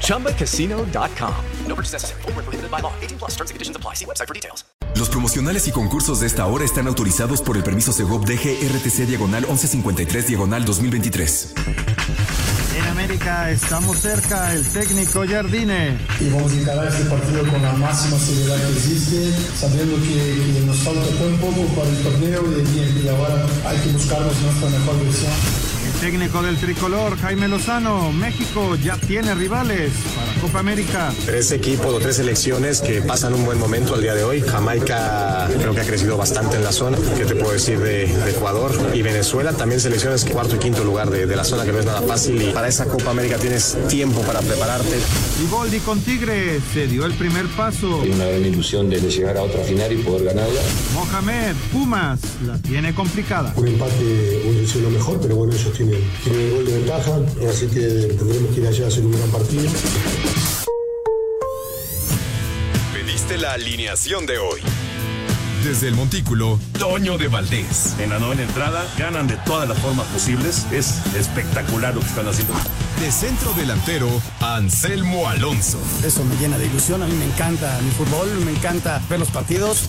ChumbaCasino.com. No purchase necessary. Full prohibited by law. 18 plus terms and conditions apply. See website for details. Los promocionales y concursos de esta hora están autorizados por el permiso Segov DG RTC Diagonal 1153 Diagonal 2023. En América estamos cerca, el técnico Jardine. Y vamos a encarar este partido con la máxima seriedad que existe, sabiendo que, que nos falta un poco para el torneo y, y ahora hay que buscarnos nuestra mejor versión. Técnico del tricolor, Jaime Lozano, México ya tiene rivales para Copa América. Tres equipos o tres selecciones que pasan un buen momento al día de hoy. Jamaica creo que ha crecido bastante en la zona. ¿Qué te puedo decir de, de Ecuador y Venezuela? También selecciones cuarto y quinto lugar de, de, la zona que no es nada fácil. Y para esa Copa América tienes tiempo para prepararte. Y Boldi con Tigre se dio el primer paso. Hay una gran ilusión de, llegar a otra final y poder ganarla. Mohamed, Pumas, la tiene complicada. Un empate hubiese sido lo mejor, pero bueno, ellos tienen, tienen el gol de ventaja, así que tendremos que ir allá a hacer un gran partido. Pediste la alineación de hoy. Desde el Montículo, Toño de Valdés. En la novena entrada, ganan de todas las formas posibles. Es espectacular lo que están haciendo. De centro delantero, Anselmo Alonso. Eso me llena de ilusión. A mí me encanta mi fútbol, me encanta ver los partidos.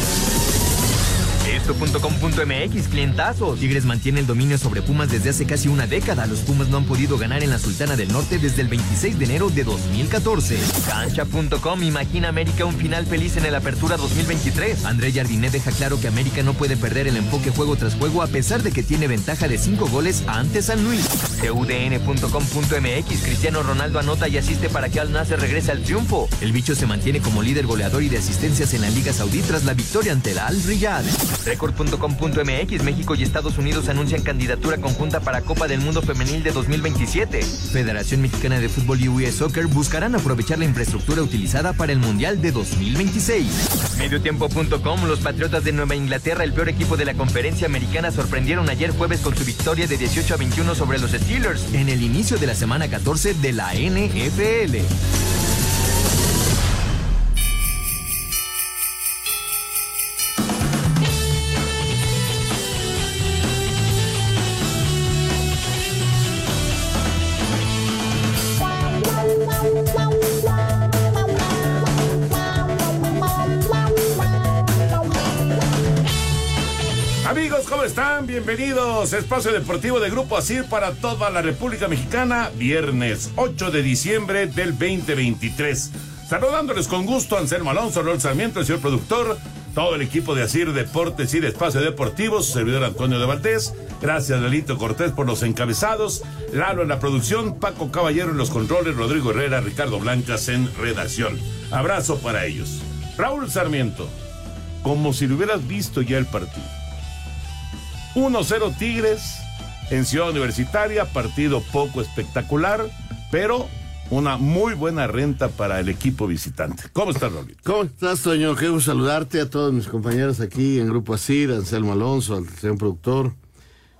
Esto.com.mx, clientazos. Tigres mantiene el dominio sobre Pumas desde hace casi una década. Los Pumas no han podido ganar en la Sultana del Norte desde el 26 de enero de 2014. Cancha.com imagina América un final feliz en el Apertura 2023. André Jardinet deja claro que América no puede perder el enfoque juego tras juego a pesar de que tiene ventaja de 5 goles ante San Luis. TUDN.com.mx, Cristiano Ronaldo anota y asiste para que Al Nasser regrese al triunfo. El bicho se mantiene como líder goleador y de asistencias en la Liga Saudí tras la victoria ante la Al Riyad. Record.com.mx México y Estados Unidos anuncian candidatura conjunta para Copa del Mundo Femenil de 2027. Federación Mexicana de Fútbol y US Soccer buscarán aprovechar la infraestructura utilizada para el Mundial de 2026. Mediotiempo.com Los Patriotas de Nueva Inglaterra, el peor equipo de la conferencia americana, sorprendieron ayer jueves con su victoria de 18 a 21 sobre los Steelers en el inicio de la semana 14 de la NFL. Espacio Deportivo de Grupo Asir para toda la República Mexicana. Viernes 8 de diciembre del 2023. Saludándoles con gusto Anselmo Alonso, Raúl Sarmiento, el señor productor, todo el equipo de Asir Deportes y de Espacio Deportivo, su servidor Antonio de Valdés. Gracias, Lalito Cortés, por los encabezados. Lalo en la producción, Paco Caballero en los controles, Rodrigo Herrera, Ricardo Blancas en redacción. Abrazo para ellos. Raúl Sarmiento, como si lo hubieras visto ya el partido. 1-0 Tigres en Ciudad Universitaria, partido poco espectacular, pero una muy buena renta para el equipo visitante. ¿Cómo estás, Raúl? ¿Cómo estás, Toño? Qué gusto saludarte a todos mis compañeros aquí en Grupo Asir, Anselmo Alonso, al señor productor,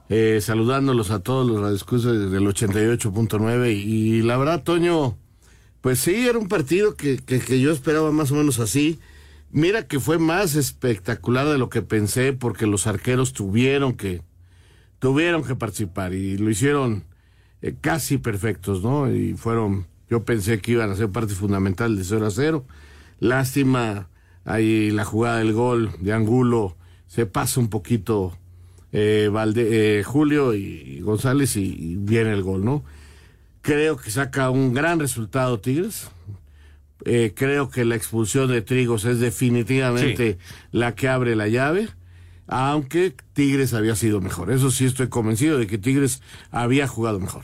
eh, saludándolos a todos los radioescuchas del 88.9 y la verdad, Toño, pues sí, era un partido que yo esperaba más o menos así. Mira que fue más espectacular de lo que pensé porque los arqueros tuvieron que tuvieron que participar y lo hicieron eh, casi perfectos, ¿no? Y fueron, yo pensé que iban a ser parte fundamental de 0 a 0. Lástima, ahí la jugada del gol de Angulo se pasa un poquito eh, Valde, eh, Julio y González y, y viene el gol, ¿no? Creo que saca un gran resultado Tigres. Eh, creo que la expulsión de Trigos es definitivamente sí. la que abre la llave, aunque Tigres había sido mejor. Eso sí estoy convencido de que Tigres había jugado mejor.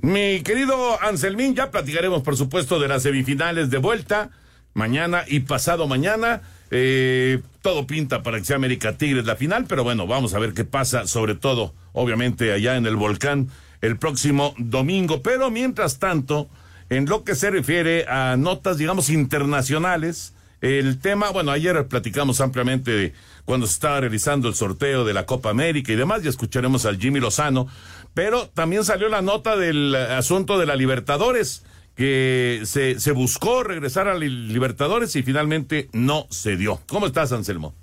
Mi querido Anselmín, ya platicaremos, por supuesto, de las semifinales de vuelta mañana y pasado mañana. Eh, todo pinta para que sea América Tigres la final, pero bueno, vamos a ver qué pasa, sobre todo, obviamente, allá en el volcán el próximo domingo. Pero mientras tanto, en lo que se refiere a notas, digamos, internacionales, el tema, bueno, ayer platicamos ampliamente de cuando se estaba realizando el sorteo de la Copa América y demás, ya escucharemos al Jimmy Lozano, pero también salió la nota del asunto de la Libertadores que se, se buscó regresar a Libertadores y finalmente no se dio. ¿Cómo estás, Anselmo?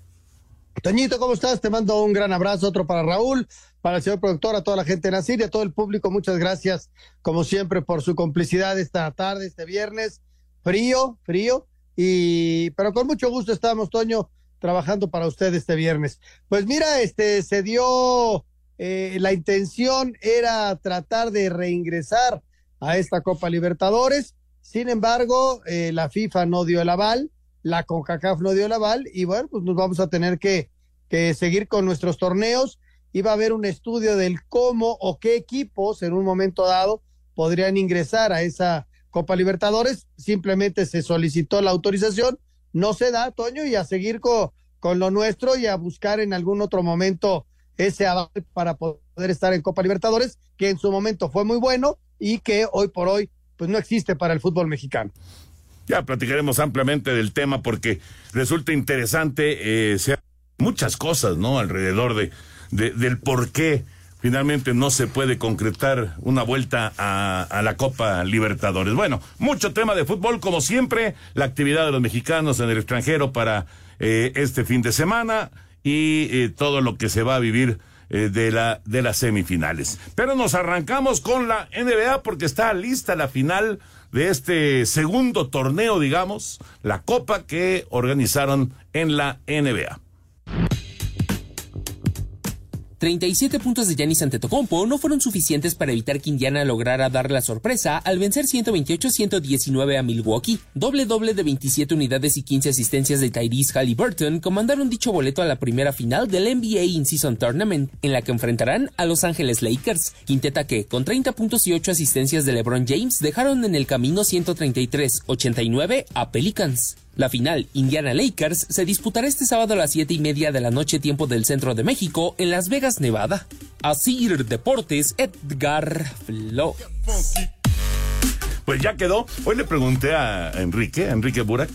Toñito, ¿cómo estás? Te mando un gran abrazo, otro para Raúl, para el señor productor, a toda la gente de Nacir y a todo el público. Muchas gracias, como siempre, por su complicidad esta tarde, este viernes. Frío, frío, y pero con mucho gusto estamos, Toño, trabajando para usted este viernes. Pues mira, este se dio, eh, la intención era tratar de reingresar a esta Copa Libertadores. Sin embargo, eh, la FIFA no dio el aval, la CONCACAF no dio el aval y bueno, pues nos vamos a tener que, que seguir con nuestros torneos. Iba a haber un estudio del cómo o qué equipos en un momento dado podrían ingresar a esa Copa Libertadores. Simplemente se solicitó la autorización, no se da, Toño, y a seguir con, con lo nuestro y a buscar en algún otro momento ese aval para poder estar en Copa Libertadores, que en su momento fue muy bueno y que hoy por hoy pues no existe para el fútbol mexicano. Ya platicaremos ampliamente del tema porque resulta interesante eh, muchas cosas, ¿no? Alrededor de, del por qué finalmente no se puede concretar una vuelta a, la Copa Libertadores. Bueno, mucho tema de fútbol, como siempre, la actividad de los mexicanos en el extranjero para eh, este fin de semana y eh, todo lo que se va a vivir eh, de, la, de las semifinales. Pero nos arrancamos con la NBA porque está lista la final de este segundo torneo, digamos, la copa que organizaron en la NBA. 37 puntos de Giannis Antetokounmpo no fueron suficientes para evitar que Indiana lograra dar la sorpresa al vencer 128-119 a Milwaukee. Doble doble de 27 unidades y 15 asistencias de Tyrese Halliburton comandaron dicho boleto a la primera final del NBA In-Season Tournament, en la que enfrentarán a Los Ángeles Lakers, quinteta que, con 30 puntos y 8 asistencias de LeBron James, dejaron en el camino 133-89 a Pelicans. La final Indiana Lakers se disputará este sábado a las 7 y media de la noche tiempo del centro de México en Las Vegas, Nevada. Asir Deportes, Edgar Flo. Pues ya quedó. Hoy le pregunté a Enrique, Enrique Burak,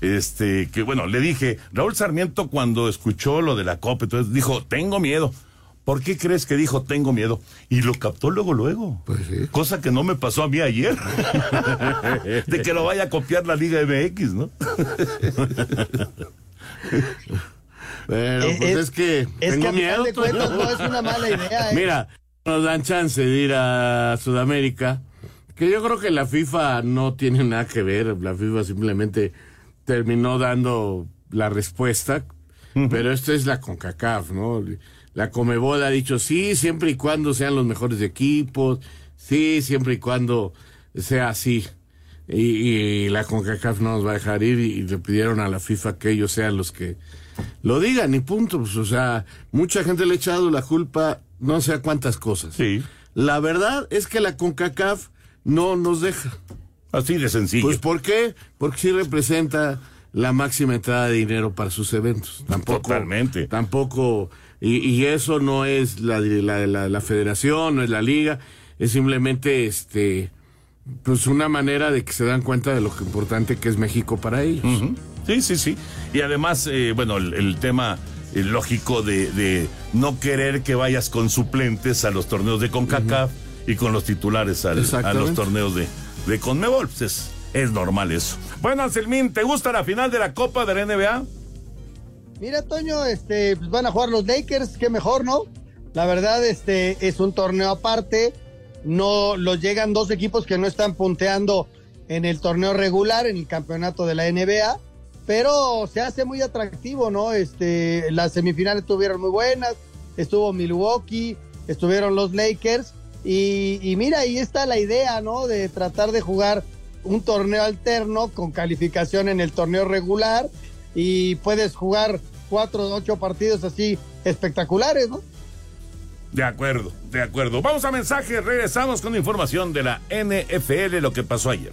este, que bueno, le dije, Raúl Sarmiento cuando escuchó lo de la Copa, entonces dijo, tengo miedo. ¿Por qué crees que dijo tengo miedo? Y lo captó luego, luego. Pues sí. Cosa que no me pasó a mí ayer. de que lo vaya a copiar la Liga MX, ¿no? Pero eh, pues es, que tengo miedo. no es una mala idea. ¿eh? Mira, nos dan chance de ir a Sudamérica, que yo creo que la FIFA no tiene nada que ver. La FIFA simplemente terminó dando la respuesta, pero esto es la CONCACAF, ¿no? La Comebol ha dicho sí, siempre y cuando sean los mejores equipos, sí, siempre y cuando sea así. Y, la CONCACAF no nos va a dejar ir y, le pidieron a la FIFA que ellos sean los que lo digan y punto. Pues, o sea, mucha gente le ha echado la culpa no sé a cuántas cosas. Sí. La verdad es que la CONCACAF no nos deja. Así de sencillo. Pues ¿por qué? Porque sí representa la máxima entrada de dinero para sus eventos. Tampoco, Totalmente. Tampoco y, eso no es la, la, la, federación, no es la liga, es simplemente este pues una manera de que se dan cuenta de lo importante que es México para ellos. Sí, sí, sí. Y además, eh, bueno, el, tema eh, lógico de, no querer que vayas con suplentes a los torneos de CONCACAF y con los titulares a los torneos de, de CONMEBOL. Pues es, es normal eso. Bueno, Anselmín, ¿te gusta la final de la Copa de la NBA? Mira, Toño, este, pues van a jugar los Lakers, qué mejor, ¿no? La verdad, este, es un torneo aparte. No los llegan dos equipos que no están punteando en el torneo regular, en el campeonato de la NBA, pero se hace muy atractivo, ¿no? Este, las semifinales estuvieron muy buenas, estuvo Milwaukee, estuvieron los Lakers, y, y mira, ahí está la idea, ¿no? De tratar de jugar un torneo alterno con calificación en el torneo regular y puedes jugar cuatro o ocho partidos así espectaculares, ¿no? De acuerdo, de acuerdo. Vamos a mensaje, regresamos con información de la NFL, lo que pasó ayer.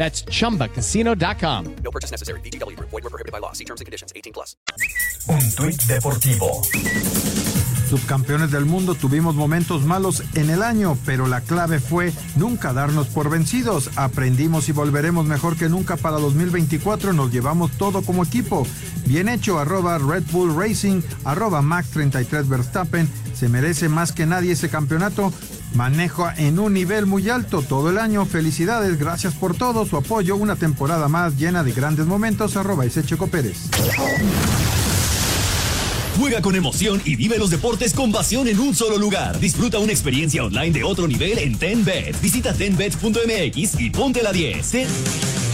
That's chumbacasino.com. No purchase necessary. BGW. Void were prohibited by law. See terms and conditions. 18 plus. Un tuit deportivo. Subcampeones del mundo tuvimos momentos malos en el año, pero la clave fue nunca darnos por vencidos. Aprendimos y volveremos mejor que nunca para 2024. Nos llevamos todo como equipo. Bien hecho, arroba Red Bull Racing, arroba Max 33 Verstappen. Se merece más que nadie ese campeonato. Manejo en un nivel muy alto todo el año. Felicidades, gracias por todo su apoyo. Una temporada más llena de grandes momentos. Arroba Checo Pérez. Juega con emoción y vive los deportes con pasión en un solo lugar. Disfruta una experiencia online de otro nivel en TenBet. Visita tenbet.mx y ponte la 10.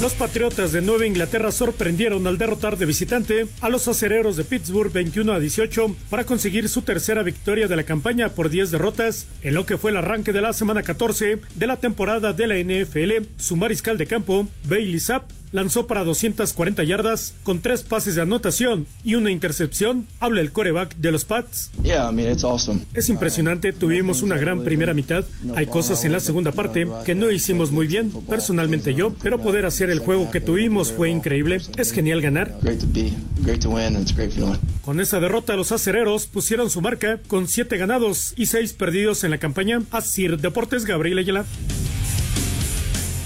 Los Patriotas de Nueva Inglaterra sorprendieron al derrotar de visitante a los acereros de Pittsburgh 21 a 18 para conseguir su tercera victoria de la campaña por 10 derrotas en lo que fue el arranque de la semana 14 de la temporada de la NFL. Su mariscal de campo, Bailey Zapp, lanzó para 240 yardas con tres pases de anotación y una intercepción. Habla el coreback de los Pats. Yeah, I mean, it's awesome. Es impresionante, tuvimos una gran primera mitad. Hay cosas en la segunda parte que no hicimos muy bien, personalmente yo, pero poder hacer el juego que tuvimos fue increíble. Es genial ganar. Great to be, great to win, and it's a great feeling. Con esa derrota, los acereros pusieron su marca con siete ganados y seis perdidos en la campaña. Así Deportes, Gabriel Ayala.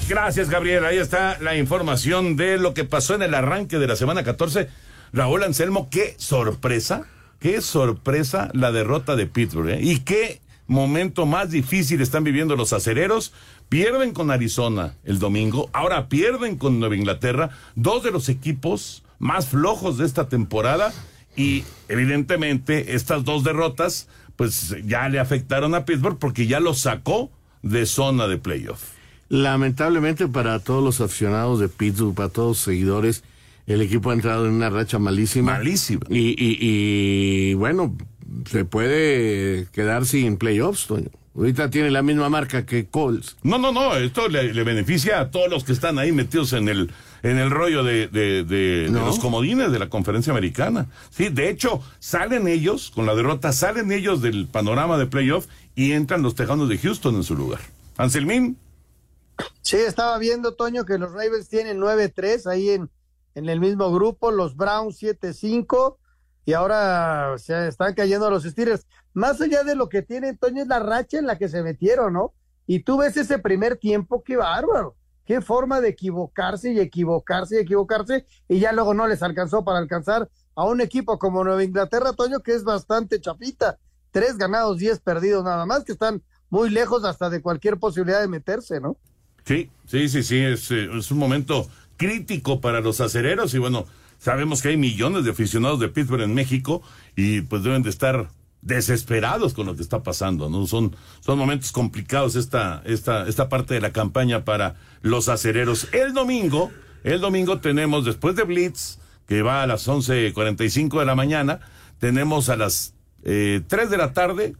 Gracias, Gabriel. Ahí está la información de lo que pasó en el arranque de la semana 14. Raúl Anselmo, qué sorpresa, qué sorpresa la derrota de Pittsburgh. ¿eh? Y qué momento más difícil están viviendo los acereros. Pierden con Arizona el domingo, ahora pierden con Nueva Inglaterra, dos de los equipos más flojos de esta temporada. Y evidentemente estas dos derrotas pues ya le afectaron a Pittsburgh porque ya lo sacó de zona de playoff. Lamentablemente para todos los aficionados de Pittsburgh, para todos los seguidores, el equipo ha entrado en una racha malísima. Malísima. Y, y, y bueno, se puede quedar sin playoffs, Toño. Ahorita tiene la misma marca que Colts. No, no, no, esto le, le beneficia a todos los que están ahí metidos en el, en el rollo de, de, de- de los comodines de la conferencia americana. Sí, de hecho, salen ellos, con la derrota, salen ellos del panorama de playoff y entran los Tejanos de Houston en su lugar. Anselmín, Sí, estaba viendo, Toño, que los Ravens tienen 9-3 ahí en, en el mismo grupo, los Browns 7-5 y ahora se están cayendo los Steelers. Más allá de lo que tienen, Toño, es la racha en la que se metieron, ¿no? Y tú ves ese primer tiempo, qué bárbaro. Qué forma de equivocarse y equivocarse y equivocarse y ya luego no les alcanzó para alcanzar a un equipo como Nueva Inglaterra, Toño, que es bastante chapita. Tres ganados, diez perdidos nada más, que están muy lejos hasta de cualquier posibilidad de meterse, ¿no? Sí, sí, sí, sí, es, eh, es un momento crítico para los acereros y bueno, sabemos que hay millones de aficionados de Pittsburgh en México y pues deben de estar desesperados con lo que está pasando, ¿no? Son, son momentos complicados esta, esta, esta parte de la campaña para los acereros. El domingo, el domingo tenemos, después de Blitz, que va a las 11.45 de la mañana, tenemos a las eh, 3 de la tarde,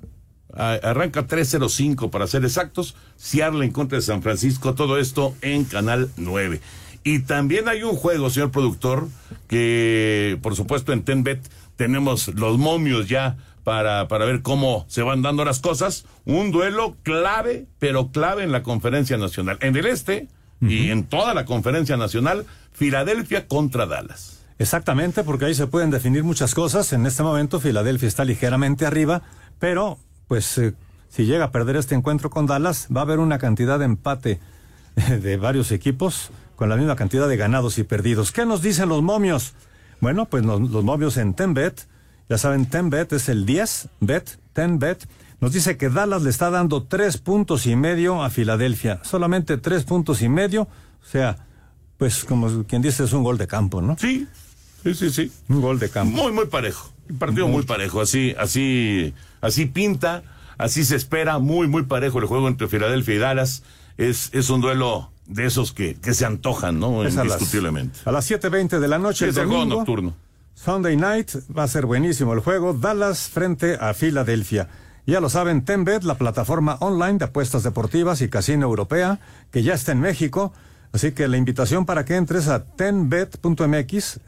arranca 3.05 para ser exactos, Seattle en contra de San Francisco, todo esto en Canal 9. Y también hay un juego, señor productor, que por supuesto en Tenbet tenemos los momios ya para, para ver cómo se van dando las cosas. Un duelo clave, pero clave en la conferencia nacional. En el este y en toda la conferencia nacional, Filadelfia contra Dallas. Exactamente, porque ahí se pueden definir muchas cosas. En este momento Filadelfia está ligeramente arriba, pero pues eh, si llega a perder este encuentro con Dallas, va a haber una cantidad de empate eh, de varios equipos con la misma cantidad de ganados y perdidos. ¿Qué nos dicen los momios? Bueno, pues los, los momios en Tenbet, ya saben, Tenbet es el 10, bet, Tenbet, nos dice que Dallas le está dando tres puntos y medio a Filadelfia, solamente tres puntos y medio, o sea, pues como quien dice es un gol de campo, ¿no? Sí, Sí, sí, sí. Un gol de campo. Muy, muy parejo. Un partido muy parejo. Así, así, así pinta, así se espera. Muy, muy parejo el juego entre Filadelfia y Dallas. Es, es un duelo de esos que, que se antojan, ¿no? Es a las- Indiscutiblemente. A las 7.20 de la noche. El es el juego domingo, nocturno. Sunday night va a ser buenísimo el juego. Dallas frente a Filadelfia. Ya lo saben, Tenbet, la plataforma online de apuestas deportivas y casino europea, que ya está en México. Así que la invitación para que entres a tenbet.mx,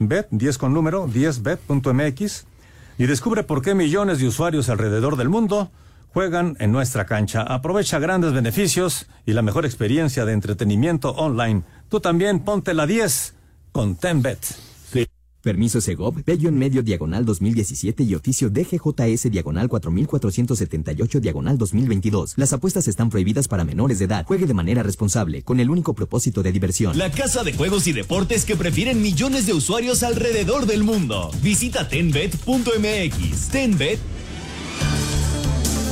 10bet, 10 con número, 10bet.mx, y descubre por qué millones de usuarios alrededor del mundo juegan en nuestra cancha. Aprovecha grandes beneficios y la mejor experiencia de entretenimiento online. Tú también ponte la 10 con Tenbet. Permiso Segov, Bello en medio diagonal 2017 y oficio DGJS diagonal 4478 diagonal 2022. Las apuestas están prohibidas para menores de edad. Juegue de manera responsable, con el único propósito de diversión. La casa de juegos y deportes que prefieren millones de usuarios alrededor del mundo. Visita tenbet.mx. Tenbet.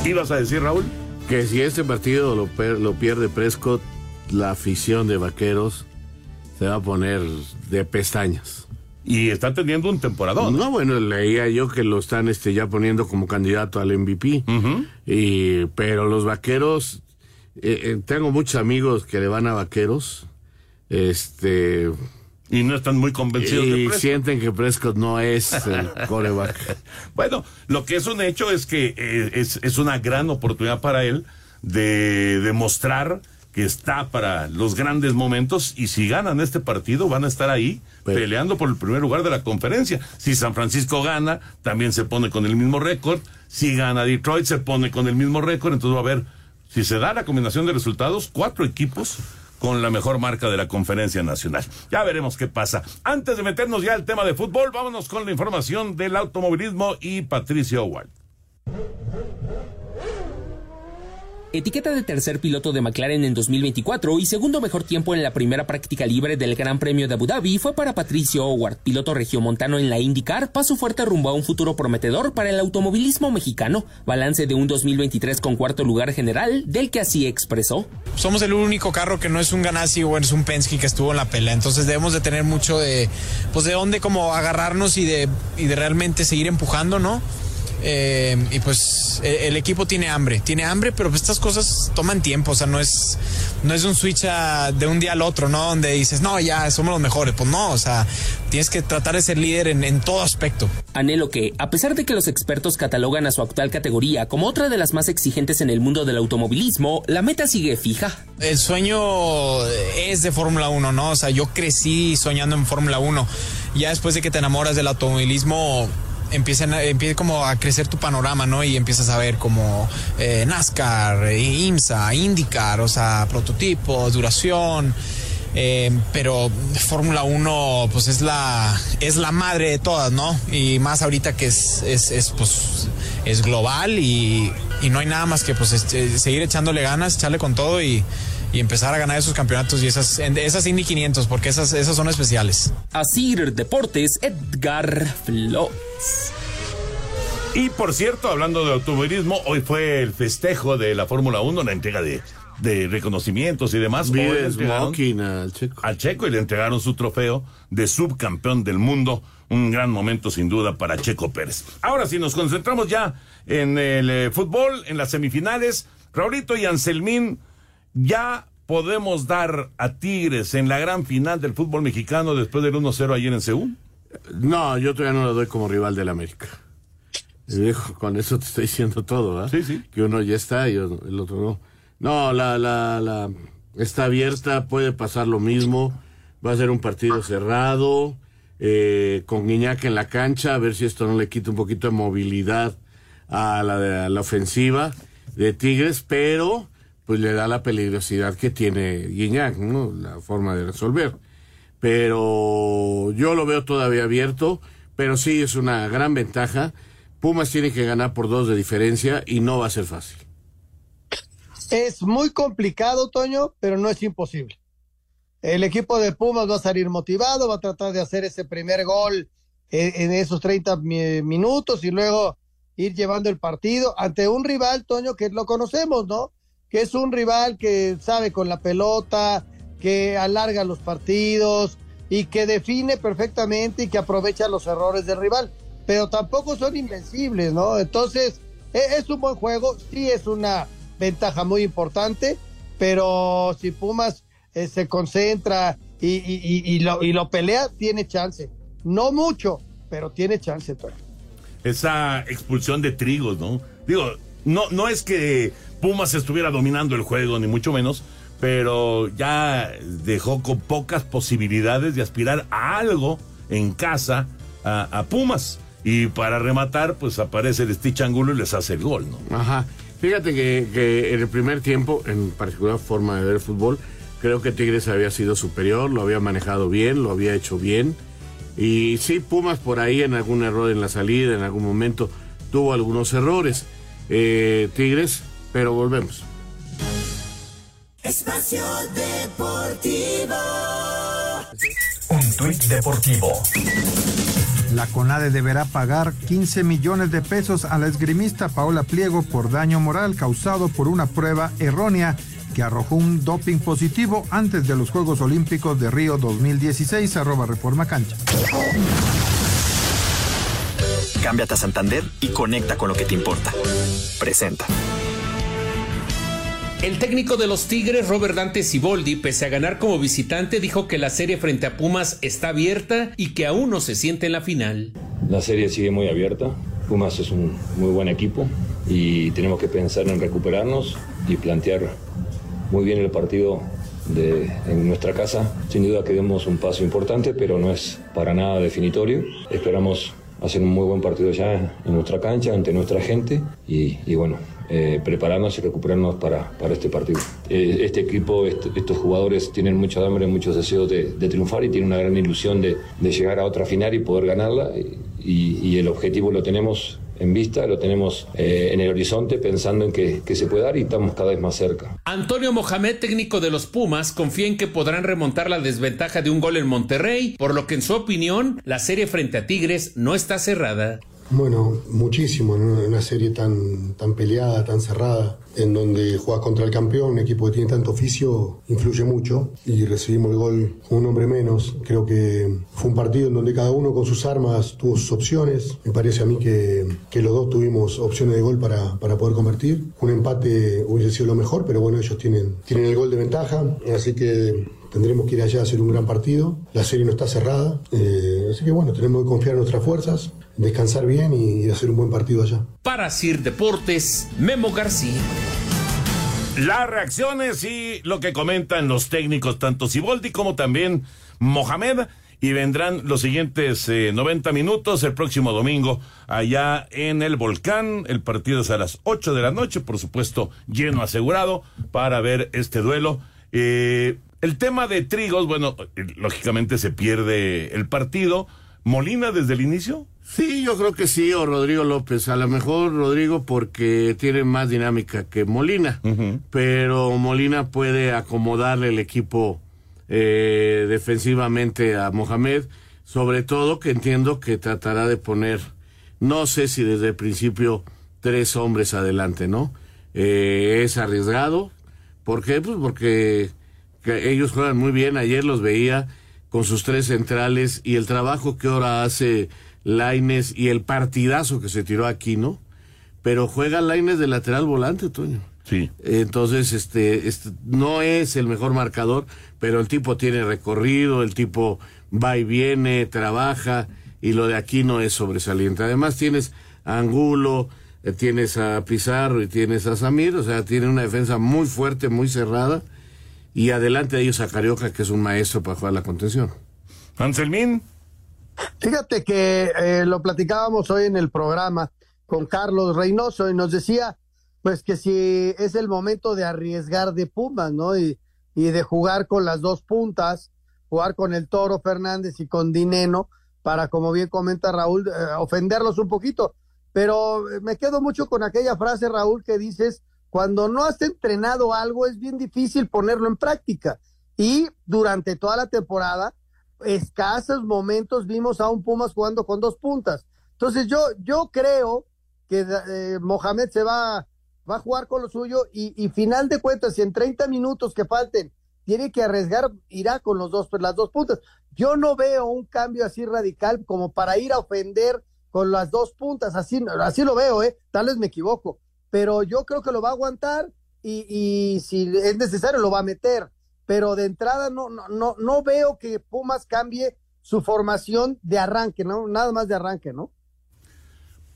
¿Ibas a decir, Raúl? Que si este partido lo, per- lo pierde Prescott, la afición de vaqueros se va a poner de pestañas. Y está teniendo un temporadón. No, bueno, leía yo que lo están este, ya poniendo como candidato al MVP. y, pero los vaqueros, eh, eh, tengo muchos amigos que le van a vaqueros. Este. Y no están muy convencidos de Y Prescott. sienten que Prescott no es el coreback. Bueno, lo que es un hecho es que eh, es, es una gran oportunidad para él de demostrar que está para los grandes momentos y si ganan este partido van a estar ahí peleando por el primer lugar de la conferencia. Si San Francisco gana, también se pone con el mismo récord. Si gana Detroit, se pone con el mismo récord. Entonces va a haber, si se da la combinación de resultados, cuatro equipos con la mejor marca de la conferencia nacional. Ya veremos qué pasa. Antes de meternos ya al tema de fútbol, vámonos con la información del automovilismo y Patricio Howard. Etiqueta de tercer piloto de McLaren en 2024 y segundo mejor tiempo en la primera práctica libre del Gran Premio de Abu Dhabi fue para Patricio Howard, piloto regiomontano en la IndyCar, paso fuerte rumbo a un futuro prometedor para el automovilismo mexicano. Balance de un 2023 con cuarto lugar general, del que así expresó. somos el único carro que no es un Ganassi o es un Penske que estuvo en la pelea. Entonces debemos de tener mucho de, pues de dónde como agarrarnos y de, y de realmente seguir empujando, ¿no? Eh, y pues el, el equipo tiene hambre, tiene hambre, pero pues estas cosas toman tiempo, o sea, no es, no es un switch a- de un día al otro, ¿no? Donde dices, no, ya somos los mejores. Pues no, o sea, tienes que tratar de ser líder en, en todo aspecto. Anhelo que, a pesar de que los expertos catalogan a su actual categoría como otra de las más exigentes en el mundo del automovilismo, la meta sigue fija. El sueño es de Fórmula 1, ¿no? O sea, yo crecí soñando en Fórmula 1. Ya después de que te enamoras del automovilismo, empiezan empieza como a crecer tu panorama, ¿no? Y empiezas a ver como eh, NASCAR, eh, IMSA, IndyCar, o sea, prototipos, duración. Eh, pero Fórmula 1 pues es la es la madre de todas, ¿no? Y más ahorita que es, es, es, pues es global y, y no hay nada más que pues este, seguir echándole ganas, echarle con todo y, y empezar a ganar esos campeonatos y esas esas Indy 500 porque esas esas son especiales. Asir Deportes, Edgar Flores. Y por cierto, hablando de automovilismo, hoy fue el festejo de la Fórmula 1, la entrega de, de reconocimientos y demás. Hoy smoking al Checo. al Checo y le entregaron su trofeo de subcampeón del mundo. Un gran momento sin duda para Checo Pérez. Ahora sí, nos concentramos ya en el eh, fútbol, en las semifinales. Raulito y Anselmín, ya podemos dar a Tigres en la gran final del fútbol mexicano después del 1-0 ayer en Seúl. No, yo todavía no lo doy como rival del América. Con eso te estoy diciendo todo, ¿verdad? Sí, sí. Que uno ya está y el otro no. No, la, la, la está abierta, puede pasar lo mismo. Va a ser un partido cerrado, eh, con Guiñac en la cancha, a ver si esto no le quita un poquito de movilidad a la, a la ofensiva de Tigres, pero pues le da la peligrosidad que tiene Guiñac, ¿no? La forma de resolver pero yo lo veo todavía abierto, pero sí es una gran ventaja. Pumas tiene que ganar por dos de diferencia y no va a ser fácil. Es muy complicado, Toño, pero no es imposible. El equipo de Pumas va a salir motivado, va a tratar de hacer ese primer gol en, en esos 30 mi- minutos y luego ir llevando el partido ante un rival, Toño, que lo conocemos, ¿no? Que es un rival que sabe con la pelota, que alarga los partidos, y que define perfectamente y que aprovecha los errores del rival, pero tampoco son invencibles, ¿no? Entonces, e- es un buen juego, sí es una ventaja muy importante, pero si Pumas eh, se concentra y, lo, y lo pelea, tiene chance. No mucho, pero tiene chance. Esa expulsión de Trigos, ¿no? Digo, no, no es que Pumas estuviera dominando el juego, ni mucho menos, pero ya dejó con pocas posibilidades de aspirar a algo en casa a, Pumas. Y para rematar, pues aparece el Stitch Angulo y les hace el gol, ¿no? Ajá. Fíjate que, en el primer tiempo, en particular forma de ver fútbol, creo que Tigres había sido superior, lo había manejado bien, lo había hecho bien. Y sí, Pumas por ahí en algún error en la salida, en algún momento tuvo algunos errores. Eh, Tigres, pero volvemos. Espacio Deportivo. Un tuit deportivo. La CONADE deberá pagar 15 millones de pesos a la esgrimista Paola Pliego por daño moral causado por una prueba errónea que arrojó un doping positivo antes de los Juegos Olímpicos de Río 2016, arroba Reforma Cancha. Cámbiate a Santander y conecta con lo que te importa. Presenta. El técnico de los Tigres, Robert Dante Siboldi, pese a ganar como visitante, dijo que la serie frente a Pumas está abierta y que aún no se siente en la final. La serie sigue muy abierta. Pumas es un muy buen equipo y tenemos que pensar en recuperarnos y plantear muy bien el partido de, en nuestra casa. Sin duda que demos un paso importante, pero no es para nada definitorio. Esperamos hacer un muy buen partido ya en nuestra cancha, ante nuestra gente y, bueno, eh, prepararnos y recuperarnos para, para este partido. Eh, este equipo, est- estos jugadores tienen mucho hambre, muchos deseos de, triunfar y tienen una gran ilusión de, de llegar a otra final y poder ganarla y- y el objetivo lo tenemos en vista, lo tenemos eh, en el horizonte pensando en que, que se puede dar y estamos cada vez más cerca. Antonio Mohamed, técnico de los Pumas, confía en que podrán remontar la desventaja de un gol en Monterrey, por lo que en su opinión, la serie frente a Tigres no está cerrada. Bueno, muchísimo, en una, serie tan, tan peleada, tan cerrada, en donde juegas contra el campeón, un equipo que tiene tanto oficio, influye mucho y recibimos el gol con un hombre menos. Creo que fue un partido en donde cada uno con sus armas tuvo sus opciones. Me parece a mí que, que los dos tuvimos opciones de gol para, para poder convertir. Un empate hubiese sido lo mejor, pero bueno, ellos tienen, tienen el gol de ventaja, así que Tendremos que ir allá a hacer un gran partido. La serie no está cerrada. eh, así que bueno, tenemos que confiar en nuestras fuerzas, descansar bien y, hacer un buen partido allá. Para Sir Deportes, Memo García. Las reacciones y lo que comentan los técnicos, tanto Siboldi como también Mohamed. Y vendrán los siguientes eh, 90 minutos el próximo domingo allá en el volcán. El partido es a las 8 de la noche, por supuesto, lleno asegurado para ver este duelo. Eh, el tema de Trigos, bueno, eh, lógicamente se pierde el partido. ¿Molina desde el inicio? Sí, yo creo que sí, o Rodrigo López. A lo mejor Rodrigo porque tiene más dinámica que Molina, pero Molina puede acomodarle el equipo eh, defensivamente a Mohamed, sobre todo que entiendo que tratará de poner, no sé si desde el principio, tres hombres adelante, ¿no? Eh, es arriesgado. ¿Por qué? Pues porque que ellos juegan muy bien. Ayer los veía con sus tres centrales y el trabajo que ahora hace Laines y el partidazo que se tiró aquí, ¿no? Pero juega Laines de lateral volante, Toño. Sí. Entonces, este, este, no es el mejor marcador, pero el tipo tiene recorrido, el tipo va y viene, trabaja, y lo de aquí no es sobresaliente. Además tienes a Angulo, eh, tienes a Pizarro y tienes a Samir, o sea, tiene una defensa muy fuerte, muy cerrada, y adelante de ellos a Carioca, que es un maestro para jugar la contención. Anselmín. Fíjate que eh, lo platicábamos hoy en el programa con Carlos Reynoso y nos decía, pues que si es el momento de arriesgar de Pumas, ¿no? Y, y de jugar con las dos puntas, jugar con el Toro Fernández y con Dineno, para, como bien comenta Raúl, eh, ofenderlos un poquito. Pero eh, me quedo mucho con aquella frase, Raúl, que dices, cuando no has entrenado algo es bien difícil ponerlo en práctica. Y durante toda la temporada, escasos momentos vimos a un Pumas jugando con dos puntas. Entonces yo, yo creo que eh, Mohamed se va, va a jugar con lo suyo y, y final de cuentas, si en 30 minutos que falten tiene que arriesgar, irá con los dos, las dos puntas. Yo no veo un cambio así radical como para ir a ofender con las dos puntas, así, así lo veo, ¿eh? Tal vez me equivoco, pero yo creo que lo va a aguantar y, y si es necesario lo va a meter, pero de entrada no, no, no, no veo que Pumas cambie su formación de arranque, ¿no? Nada más de arranque, ¿no?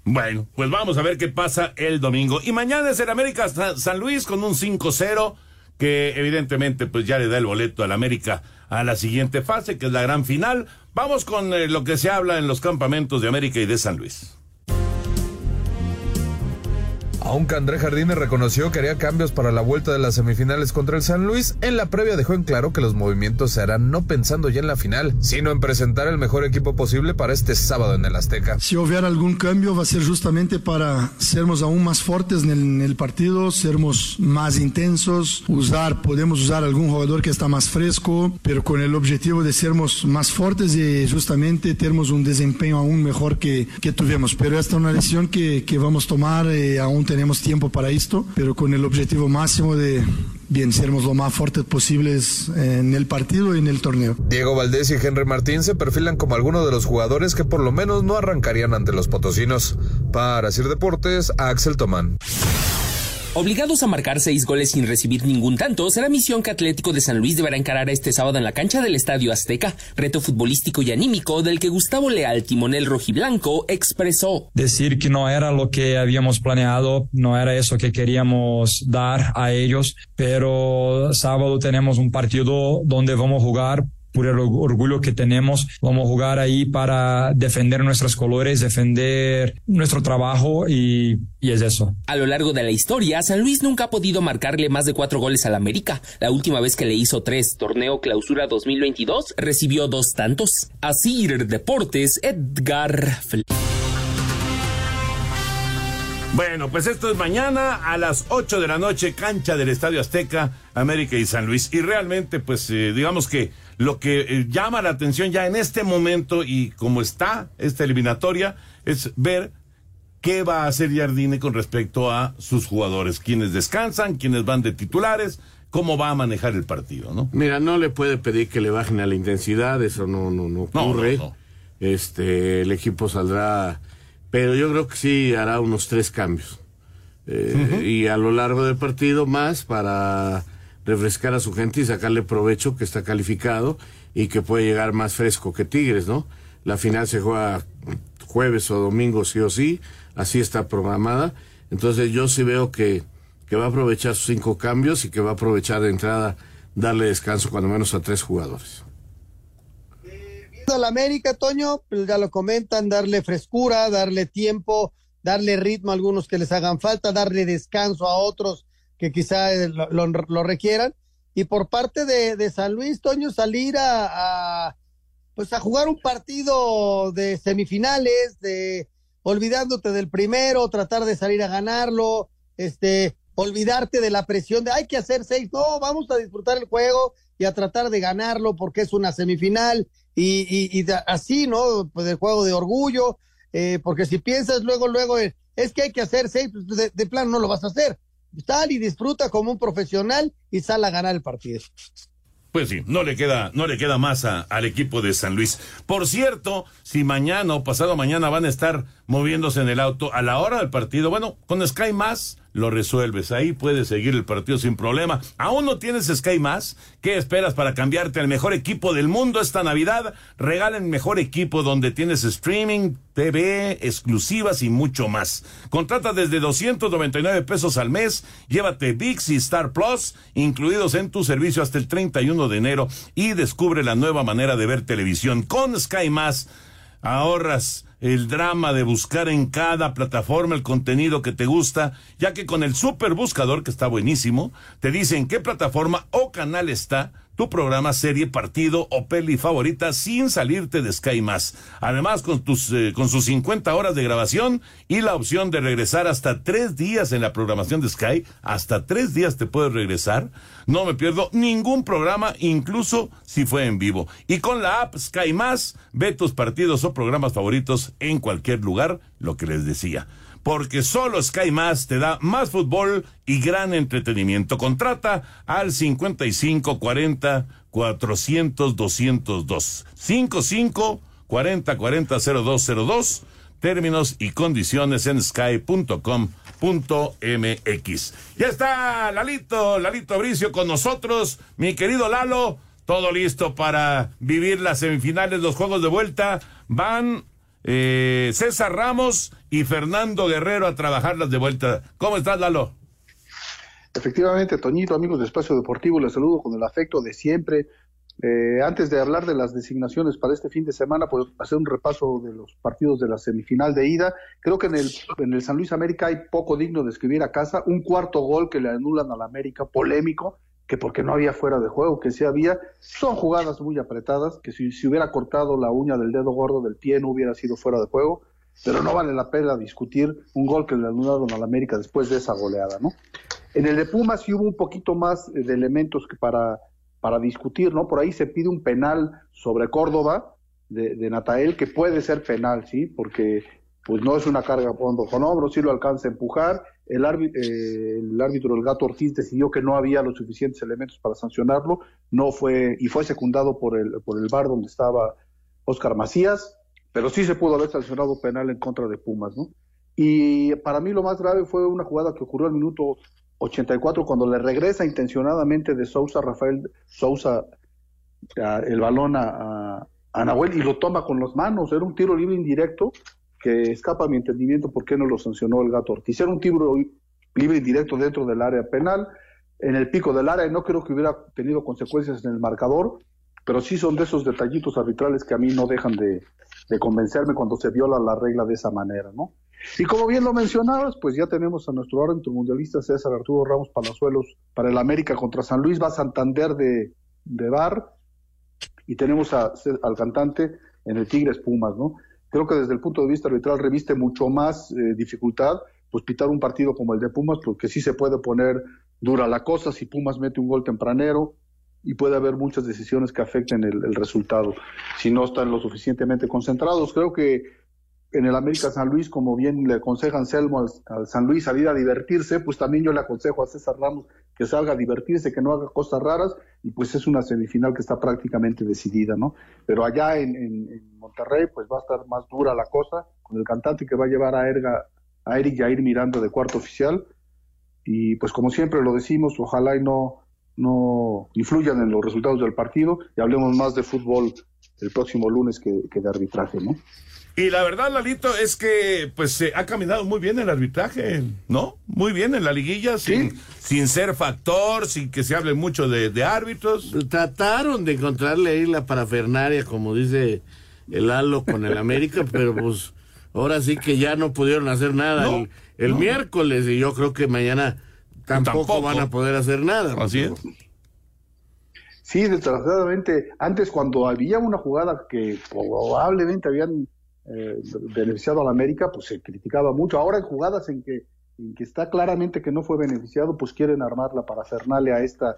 Bueno, pues vamos a ver qué pasa el domingo. Y mañana es el América San Luis con un 5-0 que evidentemente pues ya le da el boleto al América a la siguiente fase, que es la gran final. Vamos con eh, lo que se habla en los campamentos de América y de San Luis. Aunque André Jardines reconoció que haría cambios para la vuelta de las semifinales contra el San Luis, en la previa dejó en claro que los movimientos se harán no pensando ya en la final, sino en presentar el mejor equipo posible para este sábado en el Azteca. Si hubiera algún cambio va a ser justamente para sermos aún más fuertes en el, en el partido, sermos más intensos, usar, podemos usar algún jugador que está más fresco, pero con el objetivo de sermos más fuertes y justamente tenemos un desempeño aún mejor que, que tuvimos. Pero esta es una decisión que, que vamos a tomar, eh, aún tenemos tiempo para esto, pero con el objetivo máximo de bien sermos lo más fuertes posibles en el partido y en el torneo. Diego Valdés y Henry Martín se perfilan como algunos de los jugadores que por lo menos no arrancarían ante los potosinos. Para Sir Deportes, Axel Tomán. Obligados a marcar seis goles sin recibir ningún tanto, será misión que Atlético de San Luis deberá encarar este sábado en la cancha del Estadio Azteca, reto futbolístico y anímico del que Gustavo Leal, timonel rojiblanco, expresó. Decir que no era lo que habíamos planeado, no era eso que queríamos dar a ellos, pero sábado tenemos un partido donde vamos a jugar por el orgullo que tenemos. Vamos a jugar ahí para defender nuestros colores, defender nuestro trabajo y, y, es eso. A lo largo de la historia, San Luis nunca ha podido marcarle más de cuatro goles al América. La última vez que le hizo tres, torneo clausura 2022, recibió dos tantos. Así Deportes, Edgar bueno, pues esto es mañana a las 8 de la noche, cancha del Estadio Azteca, América y San Luis. Y realmente, pues eh, digamos que lo que eh, llama la atención ya en este momento y como está esta eliminatoria es ver qué va a hacer Jardine con respecto a sus jugadores, quienes descansan, quienes van de titulares, cómo va a manejar el partido, ¿no? Mira, no le puede pedir que le bajen a la intensidad, eso no, no, no ocurre. No, no, no. Este, el equipo saldrá, pero yo creo que sí hará unos tres cambios. Eh, uh -huh. Y a lo largo del partido más para refrescar a su gente y sacarle provecho que está calificado y que puede llegar más fresco que Tigres, ¿no? La final se juega jueves o domingo sí o sí, así está programada. Entonces yo sí veo que, que va a aprovechar sus cinco cambios y que va a aprovechar de entrada darle descanso cuando menos a tres jugadores. Viendo la América, Toño, pues ya lo comentan, darle frescura, darle tiempo, darle ritmo a algunos que les hagan falta, darle descanso a otros que quizá lo, lo, lo requieran. Y por parte de, San Luis, Toño, salir a, pues a jugar un partido de semifinales, de olvidándote del primero, tratar de salir a ganarlo, este, olvidarte de la presión de hay que hacer seis, no, vamos a disfrutar el juego y a tratar de ganarlo porque es una semifinal y, y, y así, ¿no? Pues el juego de orgullo, eh, porque si piensas luego, luego, eh, es que hay que hacer seis, pues de, de plano no lo vas a hacer sal y disfruta como un profesional y sal a ganar el partido. Pues sí, no le queda, no le queda más al equipo de San Luis. Por cierto, si mañana o pasado mañana van a estar moviéndose en el auto a la hora del partido, bueno, con Sky Más lo resuelves. Ahí puedes seguir el partido sin problema. ¿Aún no tienes Sky Más? ¿Qué esperas para cambiarte al mejor equipo del mundo esta Navidad? Regalen mejor equipo donde tienes streaming, TV, exclusivas y mucho más. Contrata desde 299 pesos al mes. Llévate VIX y Star Plus, incluidos en tu servicio hasta el 31 de enero y descubre la nueva manera de ver televisión. Con Sky Más ahorras el drama de buscar en cada plataforma el contenido que te gusta, ya que con el super buscador, que está buenísimo, te dice en qué plataforma o canal está tu programa, serie, partido o peli favorita sin salirte de Sky Más. Además, con, tus, eh, con sus 50 horas de grabación y la opción de regresar hasta tres días en la programación de Sky, hasta tres días te puedes regresar. No me pierdo ningún programa, incluso si fue en vivo. Y con la app Sky Más, ve tus partidos o programas favoritos en cualquier lugar, lo que les decía. Porque solo Sky Más te da más fútbol y gran entretenimiento. Contrata al 5540 400 202. 55 40 40 0202. Términos y condiciones en sky.com.mx. Ya está Lalito, Lalito Bricio con nosotros. Mi querido Lalo, todo listo para vivir las semifinales, los juegos de vuelta. Van eh, César Ramos y Fernando Guerrero a trabajarlas de vuelta. ¿Cómo estás, Lalo? Efectivamente, Toñito, amigos de Espacio Deportivo, les saludo con el afecto de siempre. Eh, antes de hablar de las designaciones para este fin de semana, pues hacer un repaso de los partidos de la semifinal de ida. Creo que en el, en el San Luis América hay poco digno de escribir a casa. Un cuarto gol que le anulan al América, polémico, que porque no había fuera de juego, que sí había. Son jugadas muy apretadas, que si, si hubiera cortado la uña del dedo gordo del pie no hubiera sido fuera de juego. Pero no vale la pena discutir un gol que le anularon al América después de esa goleada, ¿no? En el de Pumas sí hubo un poquito más de elementos que para para discutir, ¿no? Por ahí se pide un penal sobre Córdoba de, de Natael, que puede ser penal, ¿sí? Porque pues no es una carga fondo con hombro, sí lo alcanza a empujar. El, árbitro, eh, el árbitro, gato Ortiz, decidió que no había los suficientes elementos para sancionarlo, no fue, y fue secundado por el, por el bar donde estaba Oscar Macías, pero sí se pudo haber sancionado penal en contra de Pumas, ¿no? Y para mí lo más grave fue una jugada que ocurrió al minuto 84 cuando le regresa intencionadamente de Sousa, Rafael Sousa, el balón a, a, Nahuel y lo toma con las manos. Era un tiro libre indirecto que escapa a mi entendimiento por qué no lo sancionó el gato Ortiz. Era un tiro libre indirecto dentro del área penal, en el pico del área, y no creo que hubiera tenido consecuencias en el marcador, pero sí son de esos detallitos arbitrales que a mí no dejan de, convencerme cuando se viola la regla de esa manera, ¿no? Y como bien lo mencionabas, pues ya tenemos a nuestro árbitro mundialista César Arturo Ramos Palazuelos para el América contra San Luis, va Santander de, de Bar y tenemos al cantante en el Tigres Pumas, ¿no? Creo que desde el punto de vista arbitral reviste mucho más eh, dificultad, pues pitar un partido como el de Pumas, porque sí se puede poner dura la cosa si Pumas mete un gol tempranero y puede haber muchas decisiones que afecten el, el resultado si no están lo suficientemente concentrados. Creo que en el América San Luis, como bien le aconseja Anselmo al, San Luis salir a divertirse, pues también yo le aconsejo a César Ramos que salga a divertirse, que no haga cosas raras, y pues es una semifinal que está prácticamente decidida, ¿no? Pero allá en, Monterrey, pues va a estar más dura la cosa, con el cantante que va a llevar a, Erga, a Eric Jair Miranda de cuarto oficial, y pues como siempre lo decimos, ojalá y no, no influyan en los resultados del partido, y hablemos más de fútbol el próximo lunes que, que de arbitraje, ¿no? Y la verdad, Lalito, es que pues se ha caminado muy bien el arbitraje, ¿no? Muy bien en la liguilla, sin, sin ser factor, sin que se hable mucho de, árbitros. Trataron de encontrarle ahí la parafernaria, como dice el Halo con el América, pero pues ahora sí que ya no pudieron hacer nada el, miércoles y yo creo que mañana tampoco, van a poder hacer nada. Así es. Sí, desgraciadamente, antes cuando había una jugada que probablemente habían eh, beneficiado a la América, pues se criticaba mucho. Ahora en jugadas en que, en que está claramente que no fue beneficiado, pues quieren armarla para hacerle a esta,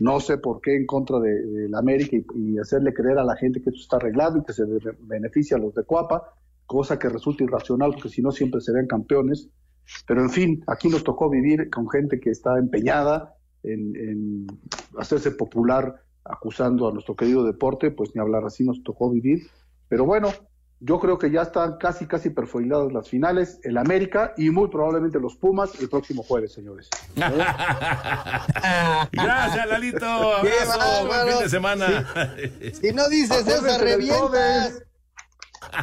no sé por qué, en contra de, la América y, hacerle creer a la gente que esto está arreglado y que se beneficia a los de Cuapa, cosa que resulta irracional porque si no siempre serían campeones. Pero en fin, aquí nos tocó vivir con gente que está empeñada en, en hacerse popular acusando a nuestro querido deporte, pues ni hablar así nos tocó vivir. Pero bueno, yo creo que ya están casi, casi perfiladas las finales, el América y muy probablemente los Pumas el próximo jueves, señores. Gracias, Lalito. Abrazo, buen fin de semana. Si, no dices eso, revientas.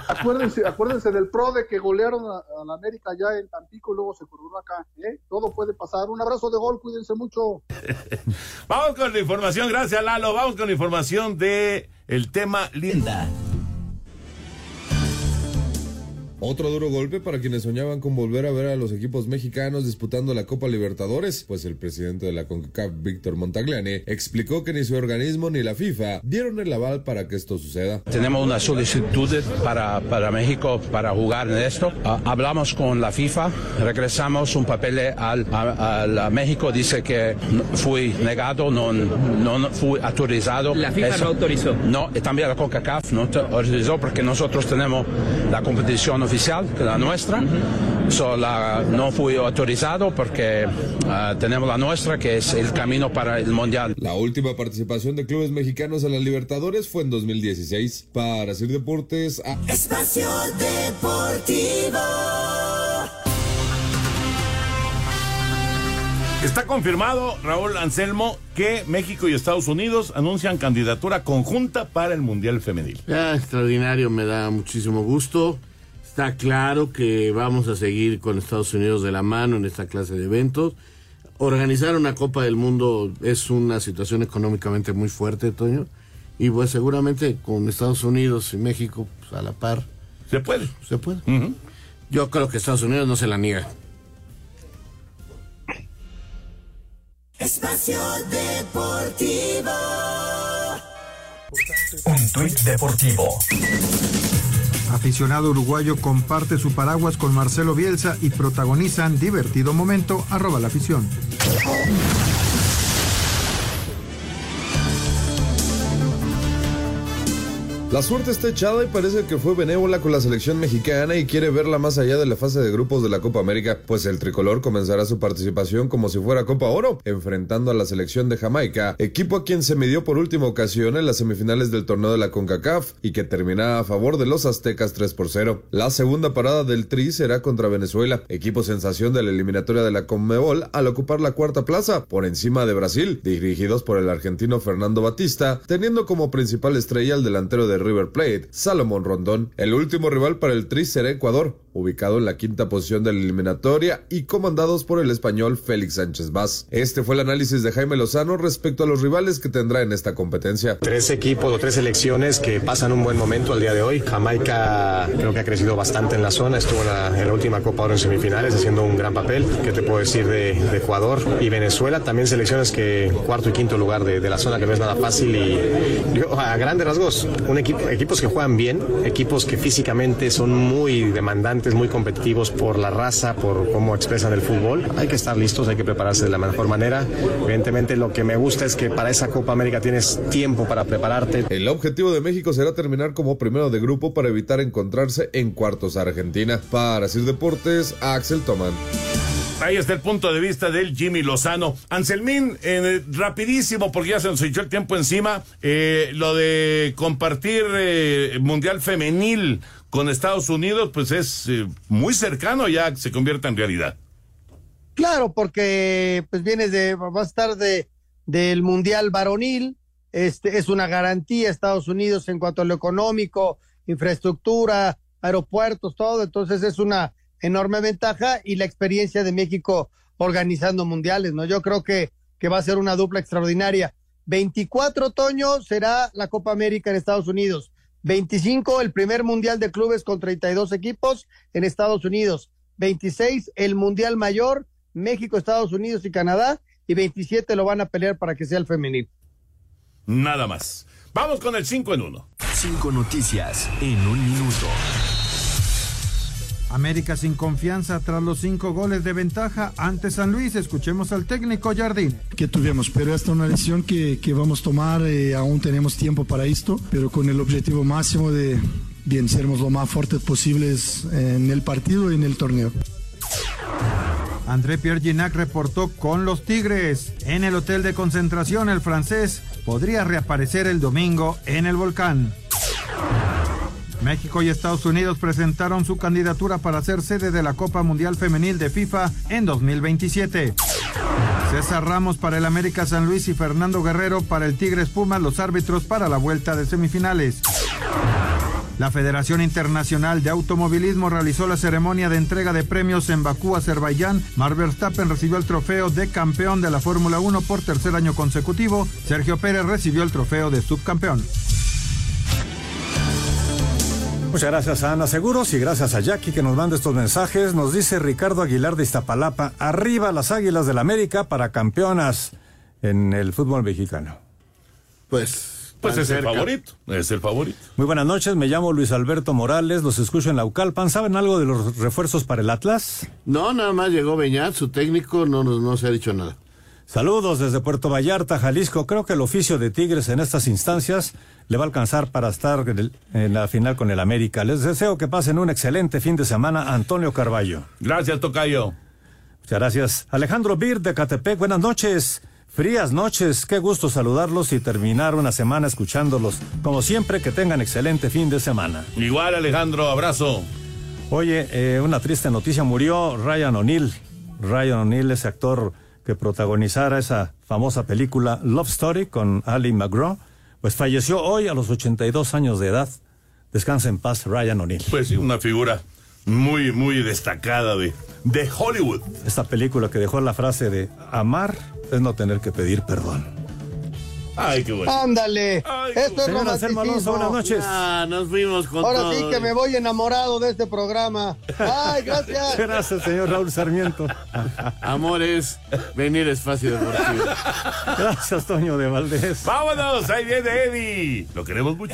Acuérdense, acuérdense del PRODE que golearon a, la América ya en Tampico y luego se coronó acá. ¿eh? Todo puede pasar. Un abrazo de gol, cuídense mucho. Vamos con la información, gracias Lalo. Vamos con la información de el tema Linda. Otro duro golpe para quienes soñaban con volver a ver a los equipos mexicanos disputando la Copa Libertadores, pues el presidente de la CONCACAF, Víctor Montagliani, explicó que ni su organismo ni la FIFA dieron el aval para que esto suceda. Tenemos una solicitud para, para México para jugar en esto. Ah, hablamos con la FIFA, regresamos un papel al, a, México, dice que fui negado, no, no fui autorizado. La FIFA no autorizó. No, y también la CONCACAF no autorizó porque nosotros tenemos la competición oficial, la nuestra. So, la- no fui autorizado porque ah, tenemos la nuestra, que es el camino para el Mundial. La última participación de clubes mexicanos en la Libertadores fue en 2016. Para hacer deportes, a- Espacio Deportivo. Está confirmado, Raúl Anselmo, que México y Estados Unidos anuncian candidatura conjunta para el Mundial Femenil. Ya, extraordinario, me da muchísimo gusto. Está claro que vamos a seguir con Estados Unidos de la mano en esta clase de eventos. Organizar una Copa del Mundo es una situación económicamente muy fuerte, Toño. Y pues seguramente con Estados Unidos y México pues, a la par. Se puede. Se puede. Yo creo que Estados Unidos no se la niega. Espacio Deportivo. Un tuit deportivo. Aficionado uruguayo comparte su paraguas con Marcelo Bielsa y protagonizan divertido momento arroba la afición. La suerte está echada y parece que fue benévola con la selección mexicana y quiere verla más allá de la fase de grupos de la Copa América, pues el tricolor comenzará su participación como si fuera Copa Oro, enfrentando a la selección de Jamaica, equipo a quien se midió por última ocasión en las semifinales del torneo de la CONCACAF y que terminará a favor de los aztecas 3 por 0. La segunda parada del Tri será contra Venezuela, equipo sensación de la eliminatoria de la Conmebol al ocupar la cuarta plaza, por encima de Brasil, dirigidos por el argentino Fernando Batista, teniendo como principal estrella al delantero de River Plate, Salomón Rondón. El último rival para el Tri será Ecuador, ubicado en la quinta posición de la eliminatoria y comandados por el español Félix Sánchez Vaz. Este fue el análisis de Jaime Lozano respecto a los rivales que tendrá en esta competencia. Tres equipos o tres selecciones que pasan un buen momento al día de hoy. Jamaica creo que ha crecido bastante en la zona, estuvo en la, última Copa Oro en semifinales haciendo un gran papel. ¿Qué te puedo decir de, Ecuador y Venezuela? También selecciones que cuarto y quinto lugar de, la zona que no es nada fácil y a grandes rasgos, un equipo, equipos que juegan bien, equipos que físicamente son muy demandantes, muy competitivos por la raza, por cómo expresan el fútbol. Hay que estar listos, hay que prepararse de la mejor manera. Evidentemente lo que me gusta es que para esa Copa América tienes tiempo para prepararte. El objetivo de México será terminar como primero de grupo para evitar encontrarse en cuartos a Argentina. Para Sir Deportes, Axel Toman. Ahí está el punto de vista del Jimmy Lozano. Anselmín, eh, rapidísimo, porque ya se nos echó el tiempo encima, eh, lo de compartir eh, Mundial Femenil con Estados Unidos, pues es eh, muy cercano ya se convierta en realidad. Claro, porque pues vienes de, va a estar de del Mundial Varonil, este es una garantía Estados Unidos en cuanto a lo económico, infraestructura, aeropuertos, todo, entonces es una enorme ventaja y la experiencia de México organizando mundiales, ¿no? Yo creo que, que va a ser una dupla extraordinaria. 24 otoño será la Copa América en Estados Unidos. 25 el primer mundial de clubes con 32 equipos en Estados Unidos. 26 el mundial mayor, México, Estados Unidos y Canadá. Y 27 lo van a pelear para que sea el femenil. Nada más. Vamos con el 5 en 1. Cinco noticias en un minuto. América sin confianza tras los cinco goles de ventaja ante San Luis. Escuchemos al técnico Jardín. que tuvimos, pero esta es una decisión que, que vamos a tomar, eh, aún tenemos tiempo para esto, pero con el objetivo máximo de bien sermos lo más fuertes posibles en el partido y en el torneo. André Pierre Ginac reportó con los Tigres. En el hotel de concentración, el francés podría reaparecer el domingo en el volcán. México y Estados Unidos presentaron su candidatura para ser sede de la Copa Mundial Femenil de FIFA en 2027. César Ramos para el América San Luis y Fernando Guerrero para el Tigres Pumas, los árbitros para la vuelta de semifinales. La Federación Internacional de Automovilismo realizó la ceremonia de entrega de premios en Bakú, Azerbaiyán. Max Verstappen recibió el trofeo de campeón de la Fórmula 1 por tercer año consecutivo. Sergio Pérez recibió el trofeo de subcampeón. Muchas gracias a Ana Seguros y gracias a Jackie que nos manda estos mensajes. Nos dice Ricardo Aguilar de Iztapalapa, arriba las Águilas del América para campeonas en el fútbol mexicano. Pues, Pues es el favorito, es el favorito. Muy buenas noches, me llamo Luis Alberto Morales, los escucho en Laucalpan. ¿Saben algo de los refuerzos para el Atlas? No, nada más llegó Beñat, su técnico, no, no, no se ha dicho nada. Saludos desde Puerto Vallarta, Jalisco. Creo que el oficio de Tigres en estas instancias le va a alcanzar para estar en, la final con el América. Les deseo que pasen un excelente fin de semana, Antonio Carballo. Gracias, Tocayo. Muchas gracias. Alejandro Bir de Catepec, buenas noches. Frías noches, qué gusto saludarlos y terminar una semana escuchándolos. Como siempre, que tengan excelente fin de semana. Igual, Alejandro, abrazo. Oye, eh, una triste noticia, murió Ryan O'Neill. Ryan O'Neill, ese actor que protagonizara esa famosa película Love Story con Ali McGraw, pues falleció hoy a los 82 años de edad. Descansa en paz, Ryan O'Neill. Pues sí, una figura muy, muy destacada de, de Hollywood. Esta película que dejó la frase de amar es no tener que pedir perdón. Ay, qué bueno. Ándale. Esto es Señor Anselmo Alonso, romanticismo. buenas noches. Ah, nos fuimos con Ahora todo. sí que me voy enamorado de este programa. Ay, gracias. Gracias, señor Raúl Sarmiento. Amores, venir espacio deportivo. Gracias, Toño de Valdés. Vámonos, ahí viene Eddie. Lo queremos mucho.